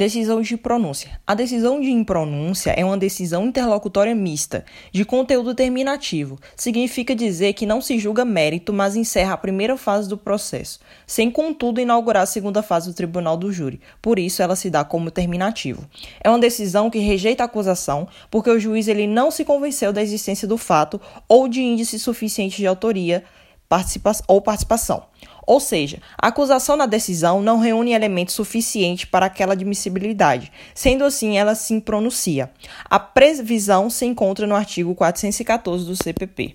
Decisão de pronúncia. A decisão de impronúncia é uma decisão interlocutória mista, de conteúdo terminativo. Significa dizer que não se julga mérito, mas encerra a primeira fase do processo, sem contudo inaugurar a segunda fase do tribunal do júri. Por isso ela se dá como terminativo. É uma decisão que rejeita a acusação, porque o juiz ele não se convenceu da existência do fato ou de índice suficiente de autoria participa ou participação. Ou seja, a acusação na decisão não reúne elementos suficientes para aquela admissibilidade. Sendo assim, ela se pronuncia. A previsão se encontra no artigo 414 do CPP.